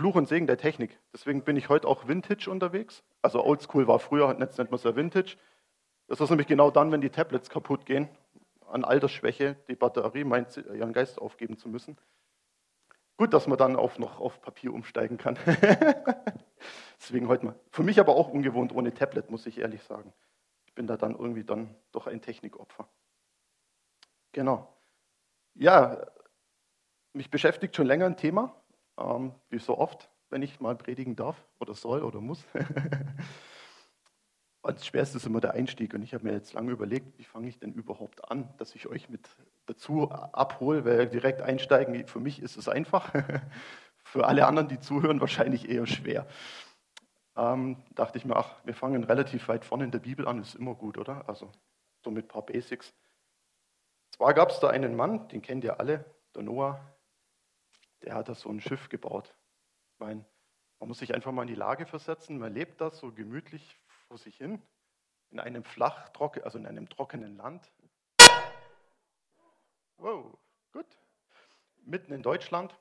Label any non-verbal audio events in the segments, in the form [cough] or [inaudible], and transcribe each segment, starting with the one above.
Fluch und Segen der Technik. Deswegen bin ich heute auch Vintage unterwegs. Also Oldschool war früher, jetzt nennt man es ja Vintage. Das ist nämlich genau dann, wenn die Tablets kaputt gehen, an Altersschwäche, die Batterie meint, ihren Geist aufgeben zu müssen. Gut, dass man dann auch noch auf Papier umsteigen kann. [laughs] Deswegen heute mal. Für mich aber auch ungewohnt ohne Tablet, muss ich ehrlich sagen. Ich bin da dann irgendwie dann doch ein Technikopfer. Genau. Ja, mich beschäftigt schon länger ein Thema, ähm, wie so oft, wenn ich mal predigen darf oder soll oder muss. [laughs] Das Schwerste ist immer der Einstieg. Und ich habe mir jetzt lange überlegt, wie fange ich denn überhaupt an, dass ich euch mit dazu abhole, weil direkt einsteigen, für mich ist es einfach. [laughs] Für alle anderen, die zuhören, wahrscheinlich eher schwer. Ähm, dachte ich mir, ach, wir fangen relativ weit vorne in der Bibel an, ist immer gut, oder? Also so mit ein paar Basics. Zwar gab es da einen Mann, den kennt ihr alle, der Noah, der hat da so ein Schiff gebaut. Ich meine, man muss sich einfach mal in die Lage versetzen, man lebt da so gemütlich vor sich hin, in einem flach, also in einem trockenen Land. Wow, gut. Mitten in Deutschland,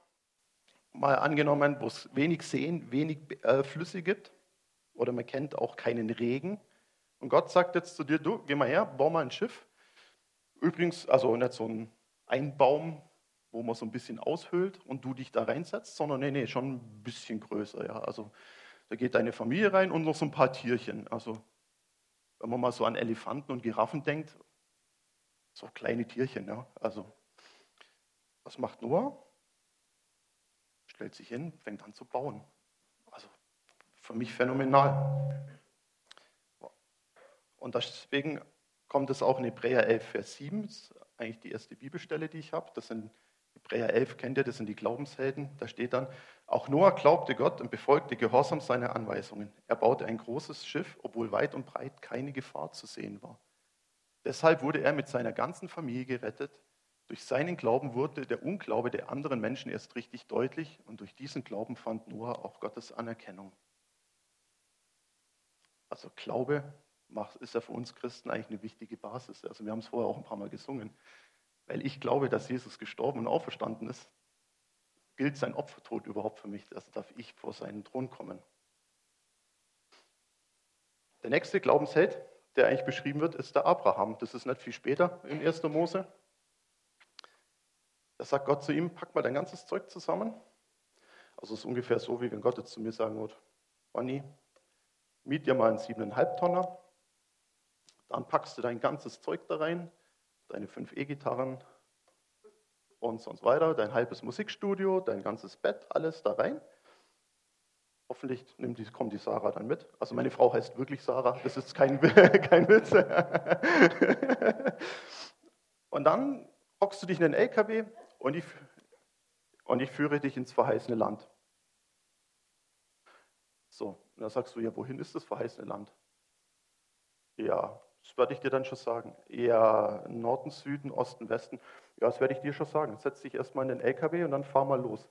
mal angenommen, wo es wenig Seen, wenig äh, Flüsse gibt, oder man kennt auch keinen Regen. Und Gott sagt jetzt zu dir, du, geh mal her, bau mal ein Schiff. Übrigens, also nicht so ein Einbaum, wo man so ein bisschen aushöhlt und du dich da reinsetzt, sondern nee, nee, schon ein bisschen größer. Ja. Also da geht deine Familie rein und noch so ein paar Tierchen. Also wenn man mal so an Elefanten und Giraffen denkt, so kleine Tierchen. Ja. Also was macht Noah? Stellt sich hin, fängt an zu bauen. Also für mich phänomenal. Und deswegen kommt es auch in Hebräer 11, Vers 7. Das ist eigentlich die erste Bibelstelle, die ich habe. Das sind Hebräer 11 kennt ihr, das sind die Glaubenshelden. Da steht dann, auch Noah glaubte Gott und befolgte gehorsam seine Anweisungen. Er baute ein großes Schiff, obwohl weit und breit keine Gefahr zu sehen war. Deshalb wurde er mit seiner ganzen Familie gerettet. Durch seinen Glauben wurde der Unglaube der anderen Menschen erst richtig deutlich und durch diesen Glauben fand Noah auch Gottes Anerkennung. Also Glaube ist ja für uns Christen eigentlich eine wichtige Basis. Also wir haben es vorher auch ein paar Mal gesungen weil ich glaube, dass Jesus gestorben und auferstanden ist, gilt sein Opfertod überhaupt für mich. Also darf ich vor seinen Thron kommen. Der nächste Glaubensheld, der eigentlich beschrieben wird, ist der Abraham. Das ist nicht viel später in 1. Mose. Da sagt Gott zu ihm, pack mal dein ganzes Zeug zusammen. Also es ist ungefähr so, wie wenn Gott jetzt zu mir sagen würde, Bonnie, miet dir mal einen siebeneinhalb Tonner, dann packst du dein ganzes Zeug da rein, deine fünf E-Gitarren und sonst weiter, dein halbes Musikstudio, dein ganzes Bett, alles da rein. Hoffentlich nimmt die, kommt die Sarah dann mit. Also meine Frau heißt wirklich Sarah, das ist kein, [laughs] kein Witz. und dann hockst du dich in den LKW und ich, und ich führe dich ins verheißene Land. So, und dann sagst du, ja, wohin ist das verheißene Land? Ja, das werde ich dir dann schon sagen. Eher Norden, Süden, Osten, Westen. Ja, das werde ich dir schon sagen. Setz dich erstmal in den LKW und dann fahr mal los.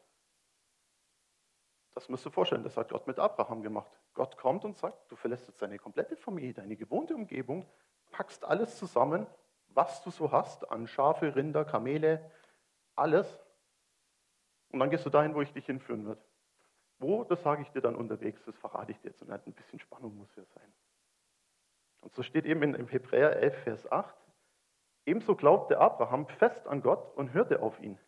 Das musst du vorstellen, das hat Gott mit Abraham gemacht. Gott kommt und sagt, du verlässt jetzt deine komplette Familie, deine gewohnte Umgebung, packst alles zusammen, was du so hast an Schafe, Rinder, Kamele, alles. Und dann gehst du dahin, wo ich dich hinführen werde. Wo, das sage ich dir dann unterwegs, das verrate ich dir jetzt. Und ein bisschen Spannung muss hier sein. Und so steht eben in Hebräer 11, Vers 8, ebenso glaubte Abraham fest an Gott und hörte auf ihn.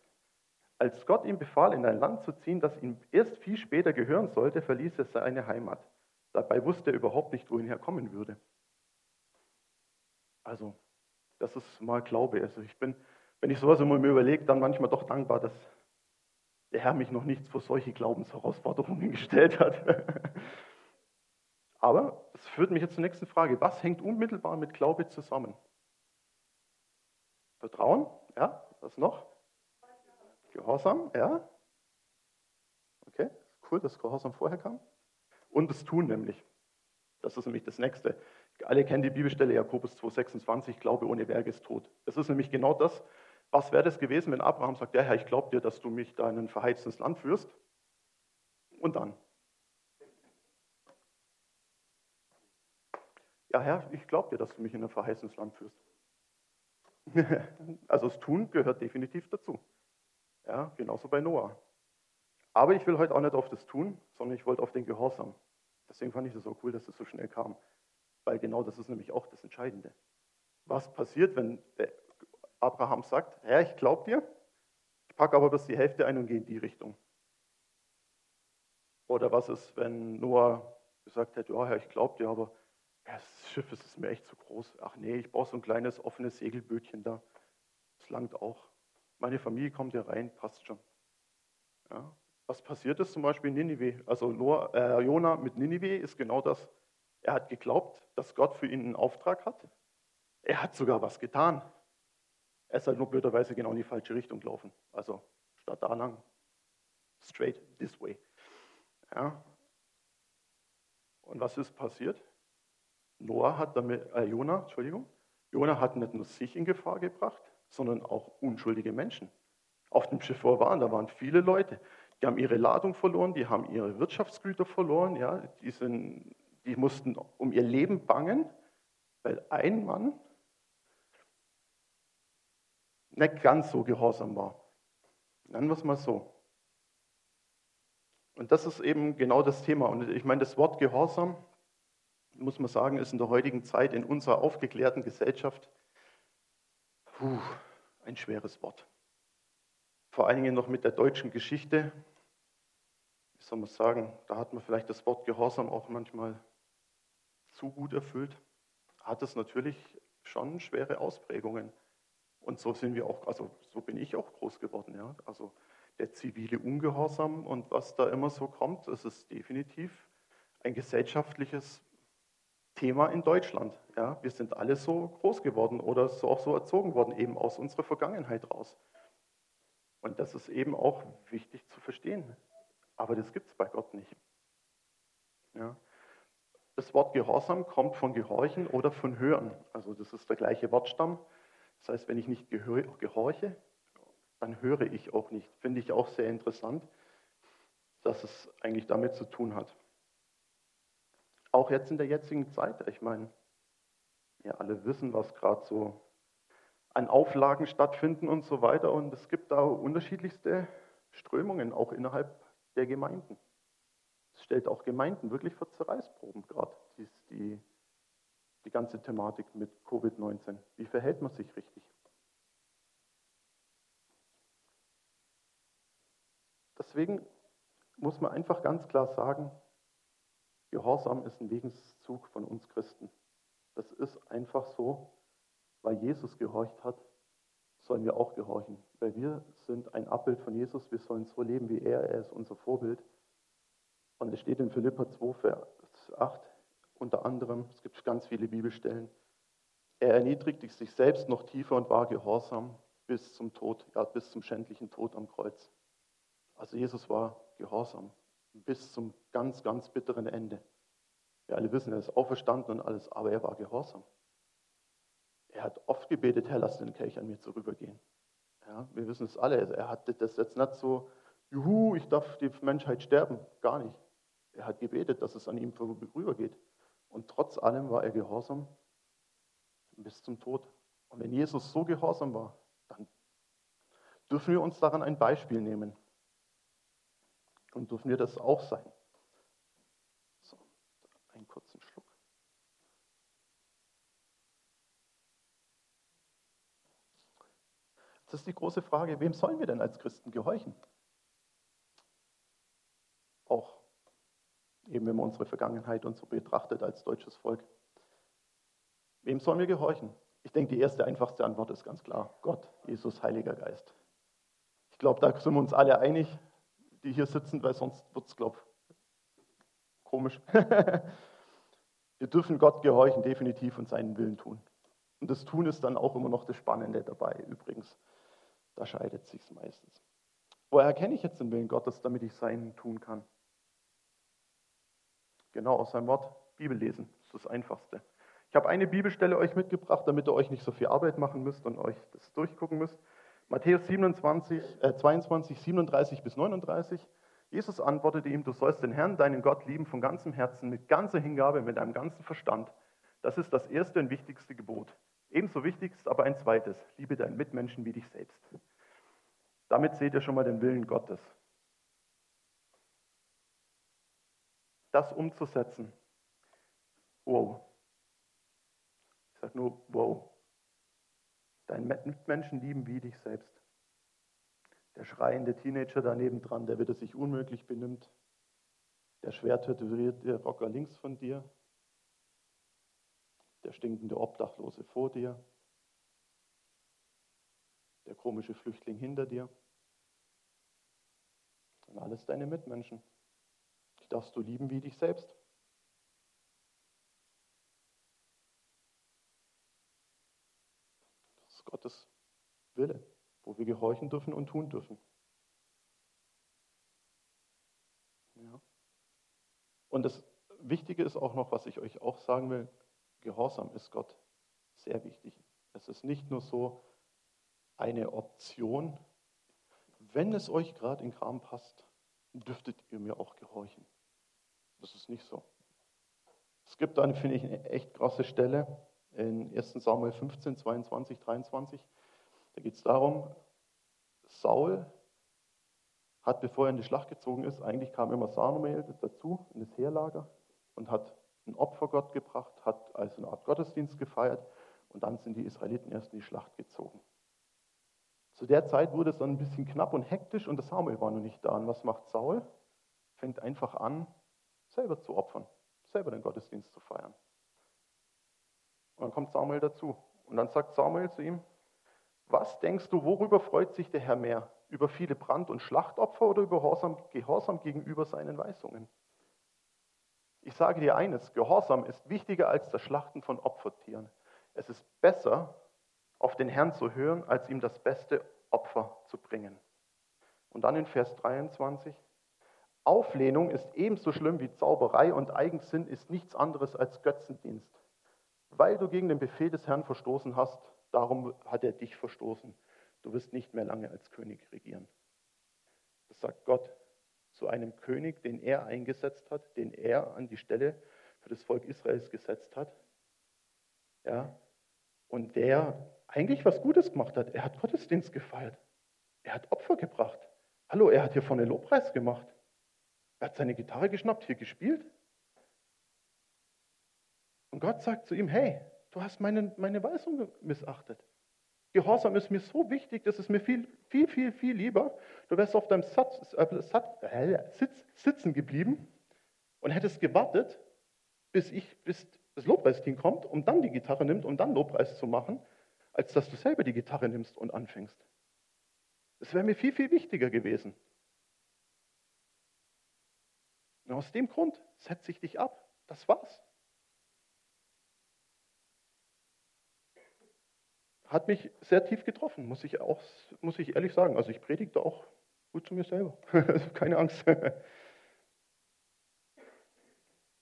Als Gott ihm befahl, in ein Land zu ziehen, das ihm erst viel später gehören sollte, verließ er seine Heimat. Dabei wusste er überhaupt nicht, wohin er kommen würde. Also, das ist mal Glaube. Also ich bin, wenn ich sowas immer mir überlege, dann manchmal doch dankbar, dass der Herr mich noch nicht vor solche Glaubensherausforderungen [laughs] gestellt hat. Aber es führt mich jetzt zur nächsten Frage. Was hängt unmittelbar mit Glaube zusammen? Vertrauen, ja. Was noch? Gehorsam, ja. Okay, cool, dass Gehorsam vorher kam. Und das Tun nämlich. Das ist nämlich das Nächste. Alle kennen die Bibelstelle Jakobus 2,26, Glaube ohne Werk ist tot. Das ist nämlich genau das. Was wäre das gewesen, wenn Abraham sagt, ja Herr, ich glaube dir, dass du mich da in ein verheiztes Land führst? Und dann? Ja Herr, ich glaube dir, dass du mich in ein verheißenes Land führst. [laughs] also das Tun gehört definitiv dazu. Ja, genauso bei Noah. Aber ich will heute auch nicht auf das tun, sondern ich wollte auf den Gehorsam. Deswegen fand ich es so cool, dass es so schnell kam. Weil genau das ist nämlich auch das Entscheidende. Was passiert, wenn Abraham sagt, Herr, ich glaube dir, ich packe aber bis die Hälfte ein und gehe in die Richtung. Oder was ist, wenn Noah gesagt hätte, ja, Herr, ich glaube dir, aber das Schiff ist mir echt zu groß. Ach nee, ich brauche so ein kleines offenes Segelbötchen da. Das langt auch. Meine Familie kommt hier rein, passt schon. Ja. Was passiert ist zum Beispiel in Ninive? Also äh, Jona mit Ninive ist genau das. Er hat geglaubt, dass Gott für ihn einen Auftrag hat. Er hat sogar was getan. Er ist halt nur blöderweise genau in die falsche Richtung gelaufen. Also statt da lang, straight this way. Ja. Und was ist passiert? Noah hat damit, äh, Jona, Entschuldigung, Jona hat nicht nur sich in Gefahr gebracht, sondern auch unschuldige Menschen. Auf dem Schiff, wo da waren viele Leute. Die haben ihre Ladung verloren, die haben ihre Wirtschaftsgüter verloren, ja, die, sind, die mussten um ihr Leben bangen, weil ein Mann nicht ganz so gehorsam war. Nennen wir es mal so. Und das ist eben genau das Thema. Und ich meine, das Wort Gehorsam, muss man sagen, ist in der heutigen Zeit in unserer aufgeklärten Gesellschaft puh, ein schweres Wort. Vor allen Dingen noch mit der deutschen Geschichte. Wie soll man sagen, da hat man vielleicht das Wort Gehorsam auch manchmal zu gut erfüllt. Hat es natürlich schon schwere Ausprägungen. Und so sind wir auch, also so bin ich auch groß geworden. Ja? Also der zivile Ungehorsam und was da immer so kommt, das ist definitiv ein gesellschaftliches Thema in Deutschland. Ja? Wir sind alle so groß geworden oder so auch so erzogen worden, eben aus unserer Vergangenheit raus. Und das ist eben auch wichtig zu verstehen. Aber das gibt es bei Gott nicht. Ja? Das Wort Gehorsam kommt von Gehorchen oder von Hören. Also das ist der gleiche Wortstamm. Das heißt, wenn ich nicht gehorche, dann höre ich auch nicht. Finde ich auch sehr interessant, dass es eigentlich damit zu tun hat. Auch jetzt in der jetzigen Zeit, ich meine, wir alle wissen, was gerade so an Auflagen stattfinden und so weiter. Und es gibt da unterschiedlichste Strömungen, auch innerhalb der Gemeinden. Es stellt auch Gemeinden wirklich vor Zerreißproben gerade, die, die die ganze Thematik mit Covid-19. Wie verhält man sich richtig? Deswegen muss man einfach ganz klar sagen, Gehorsam ist ein Wegenszug von uns Christen. Das ist einfach so, weil Jesus gehorcht hat, sollen wir auch gehorchen. Weil wir sind ein Abbild von Jesus, wir sollen so leben wie er, er ist unser Vorbild. Und es steht in Philippa 2, Vers 8, unter anderem, es gibt ganz viele Bibelstellen, er erniedrigte sich selbst noch tiefer und war gehorsam bis zum Tod, ja, bis zum schändlichen Tod am Kreuz. Also Jesus war gehorsam bis zum ganz, ganz bitteren Ende. Wir alle wissen, er ist auferstanden und alles, aber er war gehorsam. Er hat oft gebetet, Herr, lass den Kelch an mir vorübergehen. Ja, wir wissen es alle. Er hat das jetzt nicht so, juhu, ich darf die Menschheit sterben. Gar nicht. Er hat gebetet, dass es an ihm vorübergeht. Und trotz allem war er gehorsam bis zum Tod. Und wenn Jesus so gehorsam war, dann dürfen wir uns daran ein Beispiel nehmen. Und dürfen wir das auch sein. So, einen kurzen Schluck. Jetzt ist die große Frage, wem sollen wir denn als Christen gehorchen? Auch eben wenn man unsere Vergangenheit und so betrachtet als deutsches Volk. Wem sollen wir gehorchen? Ich denke, die erste, einfachste Antwort ist ganz klar. Gott, Jesus, Heiliger Geist. Ich glaube, da sind wir uns alle einig, die hier sitzen, weil sonst wird es, glaube komisch. [laughs] wir dürfen Gott gehorchen, definitiv, und seinen Willen tun. Und das Tun ist dann auch immer noch das Spannende dabei, übrigens. Da scheidet sich meistens. Woher erkenne ich jetzt den Willen Gottes, damit ich seinen tun kann? Genau, aus seinem Wort Bibel lesen. Das ist das Einfachste. Ich habe eine Bibelstelle euch mitgebracht, damit ihr euch nicht so viel Arbeit machen müsst und euch das durchgucken müsst. Matthäus 27, äh, 22, 37 bis 39. Jesus antwortete ihm, du sollst den Herrn, deinen Gott, lieben von ganzem Herzen, mit ganzer Hingabe, mit deinem ganzen Verstand. Das ist das erste und wichtigste Gebot. Ebenso wichtig ist aber ein zweites, liebe deinen Mitmenschen wie dich selbst. Damit seht ihr schon mal den Willen Gottes. das umzusetzen. Wow. Ich sage nur, wow. Deinen Mitmenschen lieben wie dich selbst. Der schreiende Teenager daneben dran, der wieder sich unmöglich benimmt. Der schwer tätowierte Rocker links von dir. Der stinkende Obdachlose vor dir. Der komische Flüchtling hinter dir. Und alles deine Mitmenschen. Die darfst du lieben wie dich selbst. Das ist Gottes Wille, wo wir gehorchen dürfen und tun dürfen. Ja. Und das Wichtige ist auch noch, was ich euch auch sagen will, Gehorsam ist Gott sehr wichtig. Es ist nicht nur so eine Option, wenn es euch gerade in Kram passt, dürftet ihr mir auch gehorchen. Das ist nicht so. Es gibt eine, finde ich, eine echt krasse Stelle in 1 Samuel 15, 22, 23. Da geht es darum, Saul hat, bevor er in die Schlacht gezogen ist, eigentlich kam immer Samuel dazu in das Heerlager und hat ein Opfer Gott gebracht, hat also eine Art Gottesdienst gefeiert und dann sind die Israeliten erst in die Schlacht gezogen. Zu der Zeit wurde es dann ein bisschen knapp und hektisch und der Samuel war noch nicht da. Und was macht Saul? Fängt einfach an, selber zu opfern, selber den Gottesdienst zu feiern. Dann kommt Samuel dazu. Und dann sagt Samuel zu ihm, was denkst du, worüber freut sich der Herr mehr? Über viele Brand- und Schlachtopfer oder über Gehorsam, Gehorsam gegenüber seinen Weisungen? Ich sage dir eines, Gehorsam ist wichtiger als das Schlachten von Opfertieren. Es ist besser, auf den Herrn zu hören, als ihm das beste Opfer zu bringen. Und dann in Vers 23, Auflehnung ist ebenso schlimm wie Zauberei und Eigensinn ist nichts anderes als Götzendienst. Weil du gegen den Befehl des Herrn verstoßen hast, darum hat er dich verstoßen. Du wirst nicht mehr lange als König regieren. Das sagt Gott zu einem König, den er eingesetzt hat, den er an die Stelle für das Volk Israels gesetzt hat. Ja, und der eigentlich was Gutes gemacht hat. Er hat Gottesdienst gefeiert. Er hat Opfer gebracht. Hallo, er hat hier vorne Lobpreis gemacht. Er hat seine Gitarre geschnappt, hier gespielt. Gott sagt zu ihm, hey, du hast meine, meine Weisung missachtet. Gehorsam ist mir so wichtig, das ist mir viel, viel, viel, viel lieber. Du wärst auf deinem Satz, äh, Satz, äh, Sitz, sitzen geblieben und hättest gewartet, bis, ich, bis das Lobpreisteam kommt und dann die Gitarre nimmt, um dann Lobpreis zu machen, als dass du selber die Gitarre nimmst und anfängst. Das wäre mir viel, viel wichtiger gewesen. Und aus dem Grund setze ich dich ab. Das war's. Hat mich sehr tief getroffen, muss ich, auch, muss ich ehrlich sagen. Also ich predige da auch gut zu mir selber. [laughs] Keine Angst. [laughs]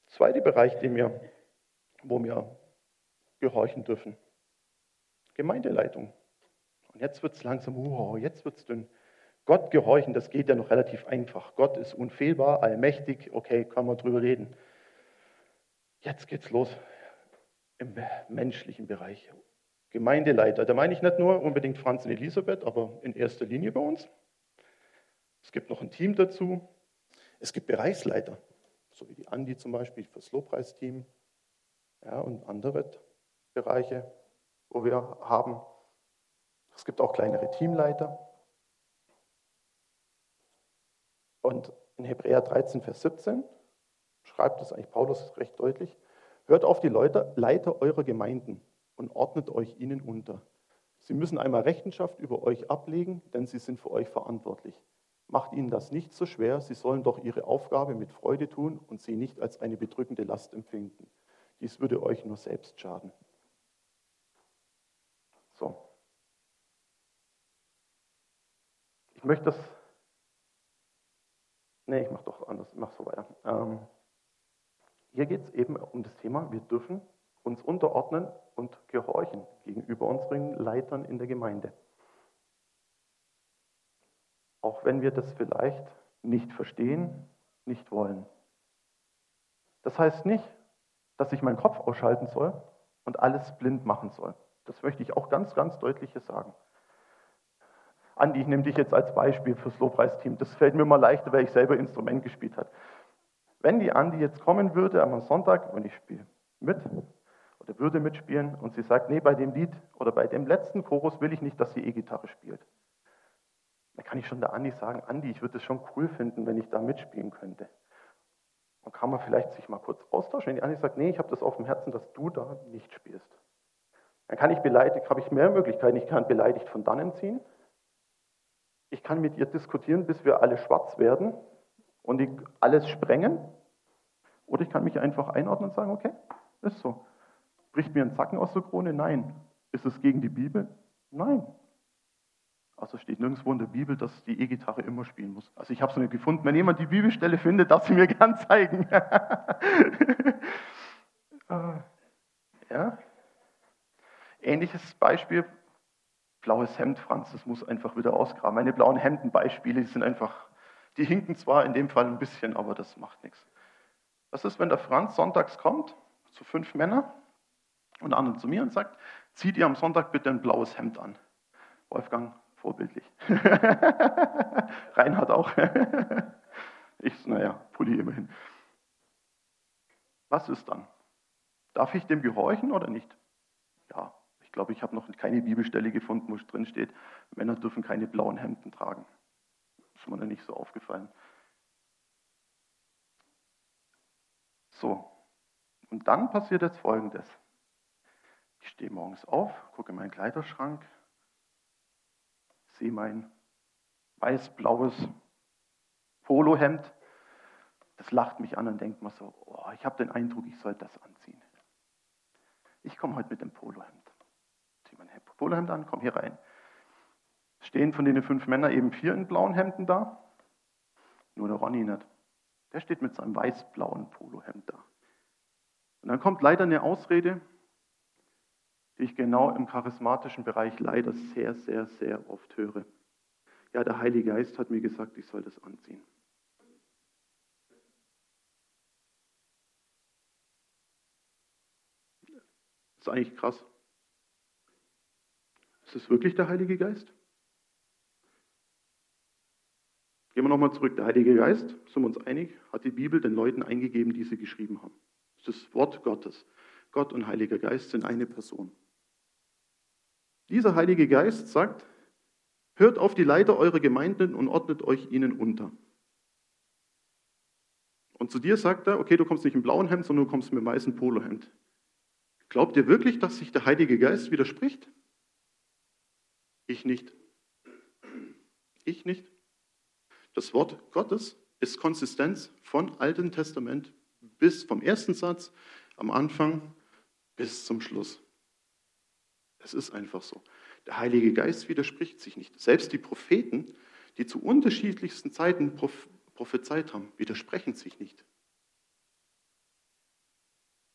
Zweiter Bereich, den wir wo wir gehorchen dürfen. Gemeindeleitung. Und jetzt wird es langsam, wow, jetzt wird es dünn. Gott gehorchen, das geht ja noch relativ einfach. Gott ist unfehlbar, allmächtig, okay, kann man drüber reden. Jetzt geht's los im menschlichen Bereich. Gemeindeleiter, da meine ich nicht nur unbedingt Franz und Elisabeth, aber in erster Linie bei uns. Es gibt noch ein Team dazu. Es gibt Bereichsleiter, so wie die Andi zum Beispiel fürs Lobpreisteam, ja, und andere Bereiche, wo wir haben. Es gibt auch kleinere Teamleiter. Und in Hebräer 13, Vers 17 schreibt es eigentlich Paulus recht deutlich, hört auf die Leute, Leiter eurer Gemeinden und ordnet euch ihnen unter. Sie müssen einmal Rechenschaft über euch ablegen, denn sie sind für euch verantwortlich. Macht ihnen das nicht so schwer, sie sollen doch ihre Aufgabe mit Freude tun und sie nicht als eine bedrückende Last empfinden. Dies würde euch nur selbst schaden. So. Ich möchte das. Nee, ich mache doch anders, ich mache so weiter. Ähm, hier geht es eben um das Thema, wir dürfen uns unterordnen und gehorchen gegenüber unseren Leitern in der Gemeinde. Auch wenn wir das vielleicht nicht verstehen, nicht wollen. Das heißt nicht, dass ich meinen Kopf ausschalten soll und alles blind machen soll. Das möchte ich auch ganz, ganz deutlich hier sagen. Andi, ich nehme dich jetzt als Beispiel fürs Lobpreisteam. Das fällt mir mal leichter, weil ich selber Instrument gespielt habe. wenn die Andi jetzt kommen würde am Sonntag und ich spiele mit oder würde mitspielen und sie sagt, nee, bei dem Lied oder bei dem letzten Chorus will ich nicht, dass sie E-Gitarre spielt. Dann kann ich schon der Andi sagen, Andi, ich würde es schon cool finden, wenn ich da mitspielen könnte. Dann kann man vielleicht sich mal kurz austauschen. Wenn die Andi sagt, nee, ich habe das auf dem Herzen, dass du da nicht spielst. Dann kann ich beleidigt, habe ich mehr Möglichkeiten. Ich kann beleidigt von dannen ziehen. Ich kann mit ihr diskutieren, bis wir alle schwarz werden und alles sprengen. Oder ich kann mich einfach einordnen und sagen, okay, ist so. Bricht mir ein Zacken aus der Krone? Nein. Ist es gegen die Bibel? Nein. Also steht nirgendwo in der Bibel, dass die E-Gitarre immer spielen muss. Also ich habe es nicht gefunden. Wenn jemand die Bibelstelle findet, darf sie mir [laughs] gern zeigen. Äh, [laughs] ja. Ähnliches Beispiel, blaues Hemd, Franz, das muss einfach wieder ausgraben. Meine blauen Hemdenbeispiele, die sind einfach, die hinken zwar in dem Fall ein bisschen, aber das macht nichts. Was ist, wenn der Franz sonntags kommt, zu fünf Männern und anderen zu mir und sagt, zieht ihr am Sonntag bitte ein blaues Hemd an. Wolfgang, vorbildlich. [laughs] Reinhard auch. [laughs] ich, naja, Pulli immerhin. Was ist dann? Darf ich dem gehorchen oder nicht? Ja, ich glaube, ich habe noch keine Bibelstelle gefunden, wo es drin steht, Männer dürfen keine blauen Hemden tragen. Ist mir noch nicht so aufgefallen. So, und dann passiert jetzt Folgendes. Ich stehe morgens auf, gucke in meinen Kleiderschrank, sehe mein weiß-blaues Polohemd. Das lacht mich an und denkt mir so, oh, ich habe den Eindruck, ich soll das anziehen. Ich komme heute mit dem Polohemd. Ziehe mein Polohemd an, komme hier rein. Stehen von den fünf Männern eben vier in blauen Hemden da. Nur der Ronny nicht. Der steht mit seinem weiß-blauen Polohemd da. Und dann kommt leider eine Ausrede, die ich genau im charismatischen Bereich leider sehr, sehr, sehr oft höre. Ja, der Heilige Geist hat mir gesagt, ich soll das anziehen. Das ist eigentlich krass. Ist es wirklich der Heilige Geist? Gehen wir nochmal zurück. Der Heilige Geist, sind wir uns einig, hat die Bibel den Leuten eingegeben, die sie geschrieben haben. Das ist das Wort Gottes. Gott und Heiliger Geist sind eine Person. Dieser Heilige Geist sagt, hört auf die Leiter eurer Gemeinden und ordnet euch ihnen unter. Und zu dir sagt er, okay, du kommst nicht im blauen Hemd, sondern du kommst mit dem weißen Polohemd. Glaubt ihr wirklich, dass sich der Heilige Geist widerspricht? Ich nicht. Ich nicht. Das Wort Gottes ist Konsistenz von Alten Testament bis vom ersten Satz am Anfang bis zum Schluss. Es ist einfach so. Der Heilige Geist widerspricht sich nicht. Selbst die Propheten, die zu unterschiedlichsten Zeiten prophezeit haben, widersprechen sich nicht.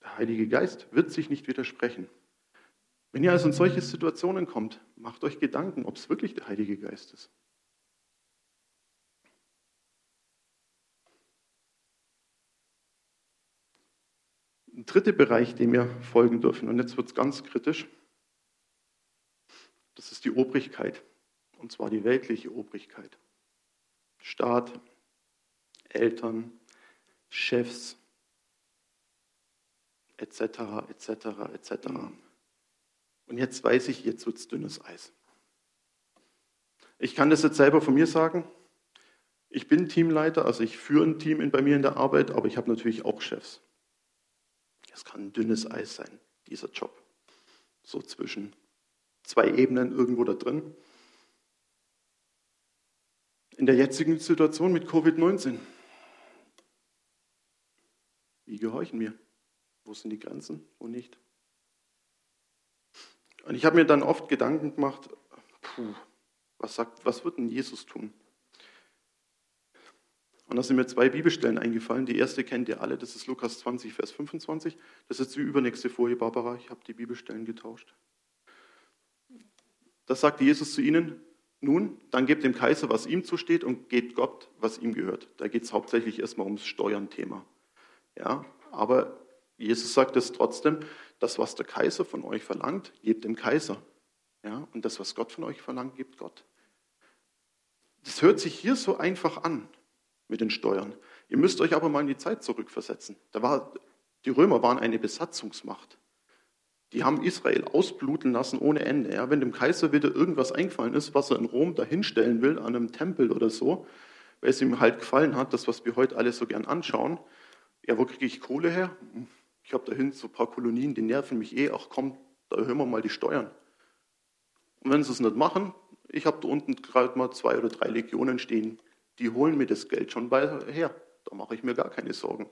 Der Heilige Geist wird sich nicht widersprechen. Wenn ihr also in solche Situationen kommt, macht euch Gedanken, ob es wirklich der Heilige Geist ist. Ein dritter Bereich, dem wir folgen dürfen, und jetzt wird es ganz kritisch, das ist die Obrigkeit, und zwar die weltliche Obrigkeit. Staat, Eltern, Chefs, etc., etc., etc. Und jetzt weiß ich, jetzt wird es dünnes Eis. Ich kann das jetzt selber von mir sagen. Ich bin Teamleiter, also ich führe ein Team bei mir in der Arbeit, aber ich habe natürlich auch Chefs. Es kann ein dünnes Eis sein, dieser Job. So zwischen zwei Ebenen irgendwo da drin. In der jetzigen Situation mit Covid-19. Wie gehorchen wir? Wo sind die Grenzen, wo nicht? Und ich habe mir dann oft Gedanken gemacht, puh, was, sagt, was wird denn Jesus tun? Und da sind mir zwei Bibelstellen eingefallen. Die erste kennt ihr alle, das ist Lukas 20, Vers 25. Das ist die übernächste Folie, Barbara. Ich habe die Bibelstellen getauscht. Das sagt Jesus zu ihnen, nun, dann gebt dem Kaiser, was ihm zusteht und gebt Gott, was ihm gehört. Da geht es hauptsächlich erstmal ums Steuern-Thema. Ja, aber Jesus sagt es trotzdem, das, was der Kaiser von euch verlangt, gebt dem Kaiser. Ja, und das, was Gott von euch verlangt, gebt Gott. Das hört sich hier so einfach an mit den Steuern. Ihr müsst euch aber mal in die Zeit zurückversetzen. Da war, die Römer waren eine Besatzungsmacht. Die haben Israel ausbluten lassen ohne Ende. Ja, wenn dem Kaiser wieder irgendwas eingefallen ist, was er in Rom dahinstellen will, an einem Tempel oder so, weil es ihm halt gefallen hat, das, was wir heute alle so gern anschauen, ja, wo kriege ich Kohle her? Ich habe dahin so ein paar Kolonien, die nerven mich eh. Ach komm, da erhöhen wir mal die Steuern. Und wenn sie es nicht machen, ich habe da unten gerade mal zwei oder drei Legionen stehen, die holen mir das Geld schon her. Da mache ich mir gar keine Sorgen.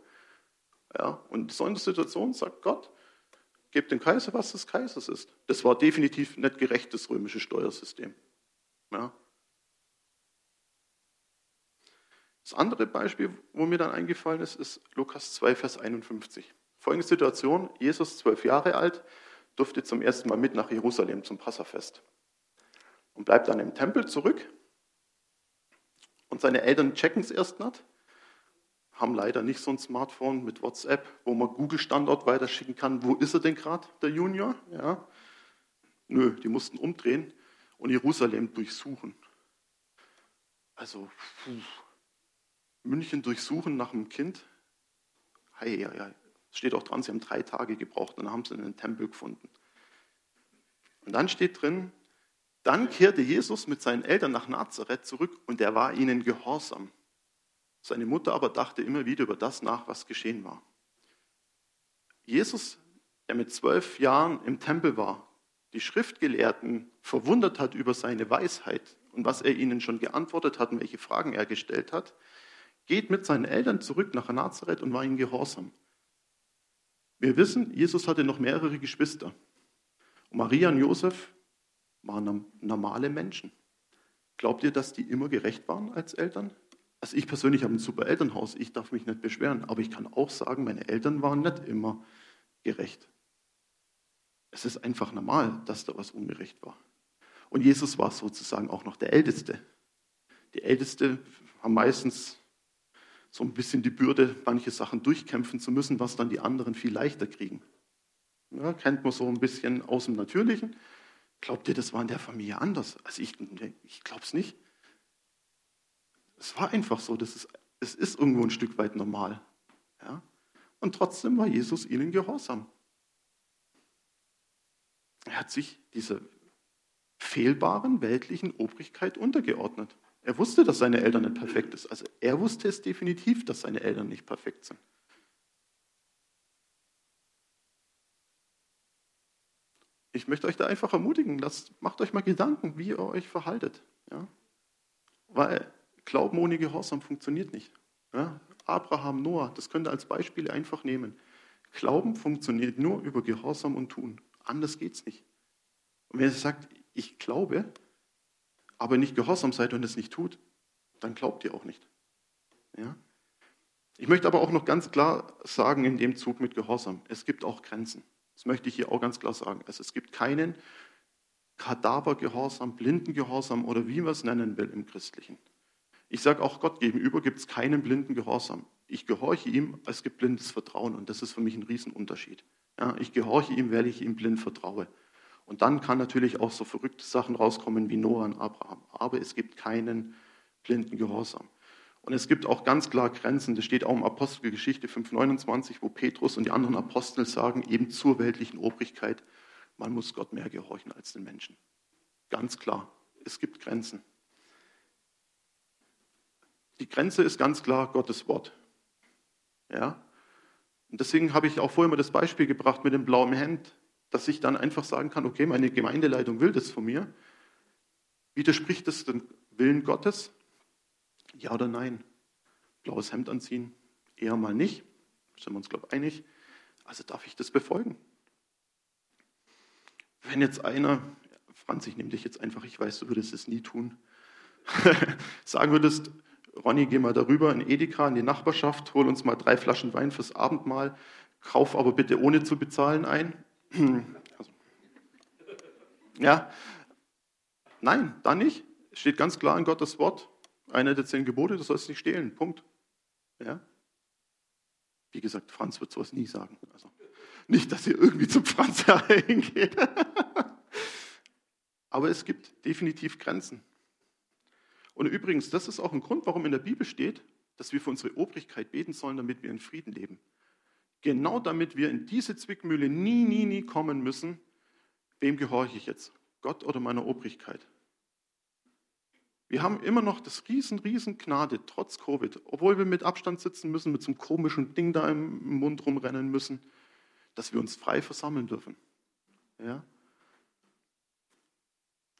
Ja, und in so einer Situation sagt Gott, gebt dem Kaiser, was des Kaisers ist. Das war definitiv nicht gerecht, das römische Steuersystem. Ja. Das andere Beispiel, wo mir dann eingefallen ist, ist Lukas 2, Vers 51. Folgende Situation, Jesus, zwölf Jahre alt, durfte zum ersten Mal mit nach Jerusalem zum Passafest und bleibt dann im Tempel zurück. Und seine Eltern checken es erst nicht, haben leider nicht so ein Smartphone mit WhatsApp, wo man Google-Standort weiterschicken kann. Wo ist er denn gerade, der Junior? Ja. Nö, die mussten umdrehen und Jerusalem durchsuchen. Also, puh. München durchsuchen nach einem Kind. Hei, hei, hei. Steht auch dran, sie haben drei Tage gebraucht und dann haben sie einen Tempel gefunden. Und dann steht drin, dann kehrte Jesus mit seinen Eltern nach Nazareth zurück und er war ihnen gehorsam. Seine Mutter aber dachte immer wieder über das nach, was geschehen war. Jesus, der mit zwölf Jahren im Tempel war, die Schriftgelehrten verwundert hat über seine Weisheit und was er ihnen schon geantwortet hat und welche Fragen er gestellt hat, geht mit seinen Eltern zurück nach Nazareth und war ihnen gehorsam. Wir wissen, Jesus hatte noch mehrere Geschwister. Und Maria und Josef waren normale Menschen. Glaubt ihr, dass die immer gerecht waren als Eltern? Also ich persönlich habe ein super Elternhaus, ich darf mich nicht beschweren, aber ich kann auch sagen, meine Eltern waren nicht immer gerecht. Es ist einfach normal, dass da was ungerecht war. Und Jesus war sozusagen auch noch der Älteste. Die Älteste haben meistens so ein bisschen die Bürde, manche Sachen durchkämpfen zu müssen, was dann die anderen viel leichter kriegen. Ja, kennt man so ein bisschen aus dem Natürlichen. Glaubt ihr, das war in der Familie anders? Also ich, ich glaube es nicht. Es war einfach so, das ist, es ist irgendwo ein Stück weit normal. Ja? Und trotzdem war Jesus ihnen gehorsam. Er hat sich dieser fehlbaren weltlichen Obrigkeit untergeordnet. Er wusste, dass seine Eltern nicht perfekt sind. Also er wusste es definitiv, dass seine Eltern nicht perfekt sind. Ich möchte euch da einfach ermutigen, lasst, macht euch mal Gedanken, wie ihr euch verhaltet. Ja? Weil Glauben ohne Gehorsam funktioniert nicht. Ja? Abraham, Noah, das könnt ihr als Beispiele einfach nehmen. Glauben funktioniert nur über Gehorsam und Tun. Anders geht es nicht. Und wenn ihr sagt, ich glaube, aber nicht gehorsam seid und es nicht tut, dann glaubt ihr auch nicht. Ja? Ich möchte aber auch noch ganz klar sagen in dem Zug mit Gehorsam, es gibt auch Grenzen. Das möchte ich hier auch ganz klar sagen. Also es gibt keinen Kadavergehorsam, Blindengehorsam oder wie man es nennen will im Christlichen. Ich sage auch Gott gegenüber gibt es keinen blinden Gehorsam. Ich gehorche ihm, es gibt blindes Vertrauen und das ist für mich ein Riesenunterschied. Ja, ich gehorche ihm, weil ich ihm blind vertraue. Und dann kann natürlich auch so verrückte Sachen rauskommen wie Noah und Abraham. Aber es gibt keinen blinden Gehorsam. Und es gibt auch ganz klar Grenzen. Das steht auch im Apostelgeschichte 5,29, wo Petrus und die anderen Apostel sagen, eben zur weltlichen Obrigkeit, man muss Gott mehr gehorchen als den Menschen. Ganz klar, es gibt Grenzen. Die Grenze ist ganz klar Gottes Wort. Ja? Und deswegen habe ich auch vorher mal das Beispiel gebracht mit dem blauen Hemd dass ich dann einfach sagen kann, okay, meine Gemeindeleitung will das von mir. Widerspricht das dem Willen Gottes? Ja oder nein? Blaues Hemd anziehen? Eher mal nicht. Sind wir uns, glaube ich, einig. Also darf ich das befolgen. Wenn jetzt einer, Franz, ich nehme dich jetzt einfach, ich weiß, du würdest es nie tun, [laughs] sagen würdest, Ronny, geh mal darüber in Edeka, in die Nachbarschaft, hol uns mal drei Flaschen Wein fürs Abendmahl, kauf aber bitte ohne zu bezahlen ein. [clears throat] Also, ja, nein, da nicht. Es steht ganz klar in Gottes Wort, einer der zehn Gebote, du sollst nicht stehlen. Punkt. Ja? Wie gesagt, Franz wird sowas nie sagen. Also, nicht, dass ihr irgendwie zum Franz [laughs] hingeht. [laughs] Aber es gibt definitiv Grenzen. Und übrigens, das ist auch ein Grund, warum in der Bibel steht, dass wir für unsere Obrigkeit beten sollen, damit wir in Frieden leben. Genau damit wir in diese Zwickmühle nie, nie, nie kommen müssen, wem gehorche ich jetzt? Gott oder meiner Obrigkeit? Wir haben immer noch das riesen, riesen Gnade, trotz Covid, obwohl wir mit Abstand sitzen müssen, mit so einem komischen Ding da im Mund rumrennen müssen, dass wir uns frei versammeln dürfen. Ja?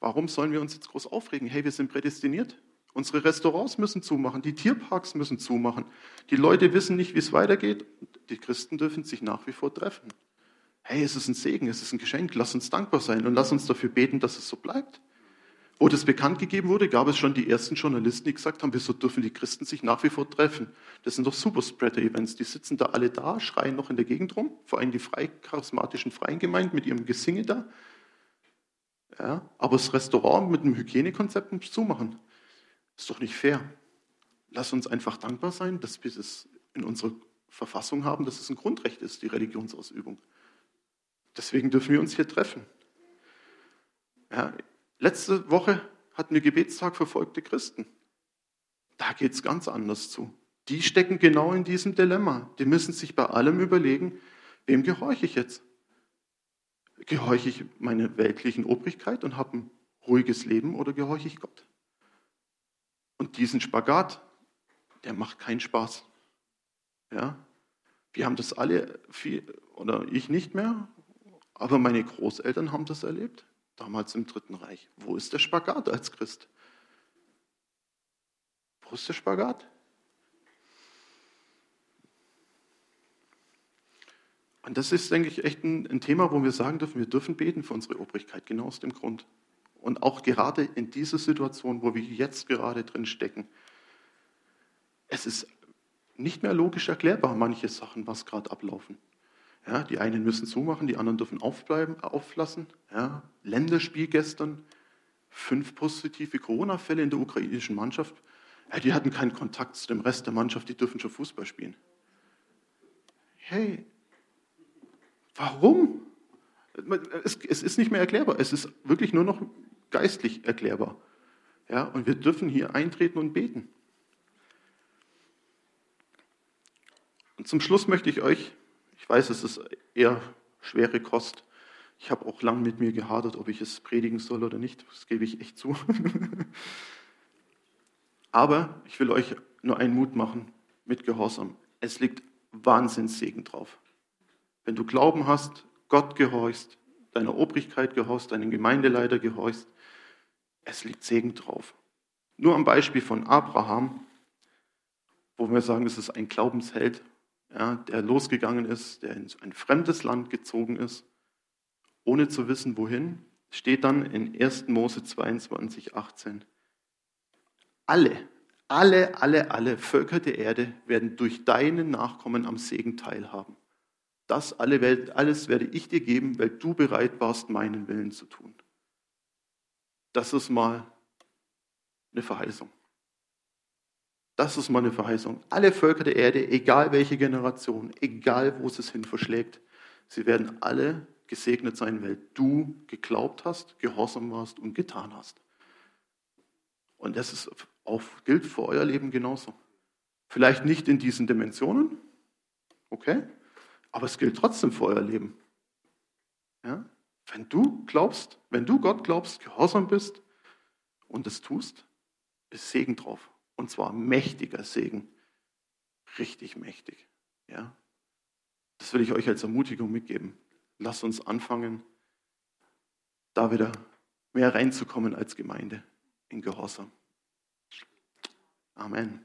Warum sollen wir uns jetzt groß aufregen? Hey, wir sind prädestiniert. Unsere Restaurants müssen zumachen, die Tierparks müssen zumachen. Die Leute wissen nicht, wie es weitergeht. Die Christen dürfen sich nach wie vor treffen. Hey, es ist ein Segen, es ist ein Geschenk. Lass uns dankbar sein und lass uns dafür beten, dass es so bleibt. Wo das bekannt gegeben wurde, gab es schon die ersten Journalisten, die gesagt haben, wieso dürfen die Christen sich nach wie vor treffen? Das sind doch Superspreader-Events. Die sitzen da alle da, schreien noch in der Gegend rum, vor allem die frei, charismatischen freien Gemeinden mit ihrem Gesinge da. Ja, aber das Restaurant mit einem Hygienekonzept muss zumachen. Ist doch nicht fair. Lass uns einfach dankbar sein, dass wir es in unserer Verfassung haben, dass es ein Grundrecht ist, die Religionsausübung. Deswegen dürfen wir uns hier treffen. Ja, letzte Woche hatten wir Gebetstag verfolgte Christen. Da geht es ganz anders zu. Die stecken genau in diesem Dilemma. Die müssen sich bei allem überlegen, wem gehorche ich jetzt? Gehorche ich meiner weltlichen Obrigkeit und habe ein ruhiges Leben oder gehorche ich Gott? Und diesen Spagat, der macht keinen Spaß. Ja? Wir haben das alle, viel, oder ich nicht mehr, aber meine Großeltern haben das erlebt, damals im Dritten Reich. Wo ist der Spagat als Christ? Wo ist der Spagat? Und das ist, denke ich, echt ein, ein, Thema, wo wir sagen dürfen, wir dürfen beten für unsere Obrigkeit, genau aus dem Grund. Und auch gerade in dieser Situation, wo wir jetzt gerade drin stecken, es ist nicht mehr logisch erklärbar, manche Sachen, was gerade ablaufen. Ja, die einen müssen zumachen, die anderen dürfen aufbleiben, auflassen. Ja, Länderspiel gestern, fünf positive Corona-Fälle in der ukrainischen Mannschaft. Ja, die hatten keinen Kontakt zu dem Rest der Mannschaft, die dürfen schon Fußball spielen. Hey, warum? Es, es ist nicht mehr erklärbar. Es ist wirklich nur noch geistlich erklärbar. Ja, und wir dürfen hier eintreten und beten. Und zum Schluss möchte ich euch, ich weiß, es ist eher schwere Kost. Ich habe auch lang mit mir gehadert, ob ich es predigen soll oder nicht. Das gebe ich echt zu. [laughs] Aber ich will euch nur einen Mut machen mit Gehorsam. Es liegt Wahnsinnssegen drauf. Wenn du Glauben hast, Gott gehorchst, deiner Obrigkeit gehorchst, deinen Gemeindeleiter gehorchst, es liegt Segen drauf. Nur am Beispiel von Abraham, wo wir sagen, es ist ein Glaubensheld, ja, der losgegangen ist, der in ein fremdes Land gezogen ist, ohne zu wissen, wohin, steht dann in 1. Mose 22, 18. Alle, alle, alle, alle Völker der Erde werden durch deinen Nachkommen am Segen teilhaben. Das alles werde ich dir geben, weil du bereit warst, meinen Willen zu tun. Das ist mal eine Verheißung. Das ist mal eine Verheißung. Alle Völker der Erde, egal welche Generation, egal wo es hin verschlägt, sie werden alle gesegnet sein, weil du geglaubt hast, gehorsam warst und getan hast. Und das ist auch, gilt für euer Leben genauso. Vielleicht nicht in diesen Dimensionen, okay, aber es gilt trotzdem für euer Leben. Ja? Wenn du glaubst, wenn du Gott glaubst, gehorsam bist und es tust, ist Segen drauf. Und zwar mächtiger Segen. Richtig mächtig. Ja? Das will ich euch als Ermutigung mitgeben. Lasst uns anfangen, da wieder mehr reinzukommen als Gemeinde in Gehorsam. Amen.